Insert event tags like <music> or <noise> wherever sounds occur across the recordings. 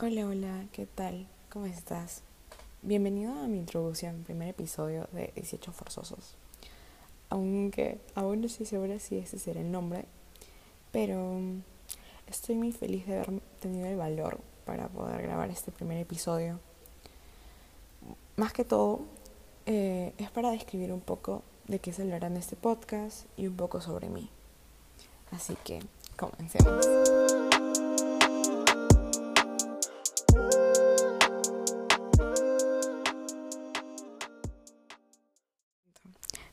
Hola, hola, ¿qué tal? ¿Cómo estás? Bienvenido a mi introducción, primer episodio de 18 Forzosos. Aunque aún no estoy segura si ese será el nombre, pero estoy muy feliz de haber tenido el valor para poder grabar este primer episodio. Más que todo, eh, es para describir un poco de qué se hablará en este podcast y un poco sobre mí. Así que, comencemos.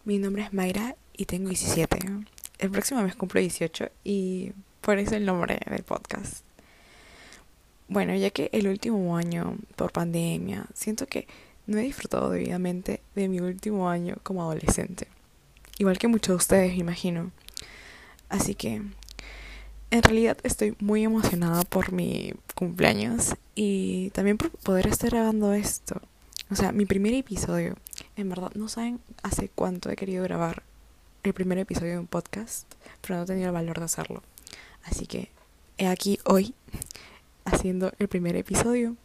Mi nombre es Mayra y tengo 17. El próximo mes cumplo 18 y por eso el nombre del podcast. Bueno, ya que el último año, por pandemia, siento que no he disfrutado debidamente de mi último año como adolescente. Igual que muchos de ustedes, imagino. Así que, en realidad estoy muy emocionada por mi cumpleaños y también por poder estar grabando esto. O sea, mi primer episodio. En verdad, no saben hace cuánto he querido grabar el primer episodio de un podcast, pero no he tenido el valor de hacerlo. Así que he aquí hoy <laughs> haciendo el primer episodio.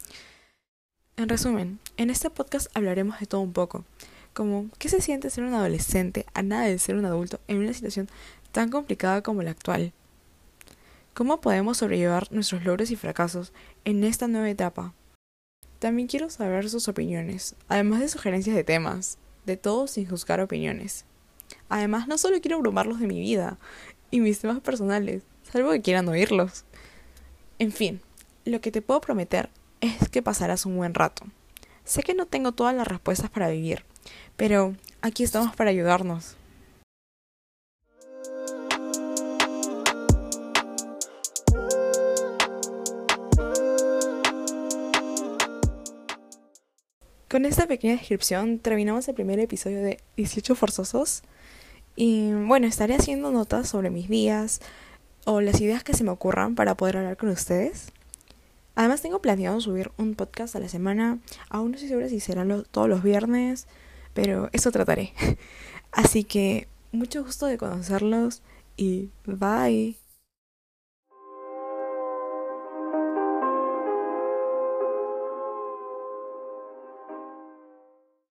En resumen, en este podcast hablaremos de todo un poco, como qué se siente ser un adolescente a nada de ser un adulto en una situación tan complicada como la actual. ¿Cómo podemos sobrellevar nuestros logros y fracasos en esta nueva etapa? También quiero saber sus opiniones, además de sugerencias de temas, de todo sin juzgar opiniones. Además, no solo quiero abrumarlos de mi vida y mis temas personales, salvo que quieran oírlos. En fin, lo que te puedo prometer es que pasarás un buen rato. Sé que no tengo todas las respuestas para vivir, pero aquí estamos para ayudarnos. Con esta pequeña descripción terminamos el primer episodio de 18 Forzosos. Y bueno, estaré haciendo notas sobre mis días o las ideas que se me ocurran para poder hablar con ustedes. Además tengo planeado subir un podcast a la semana. Aún no estoy segura si serán todos los viernes, pero eso trataré. <laughs> Así que mucho gusto de conocerlos y bye.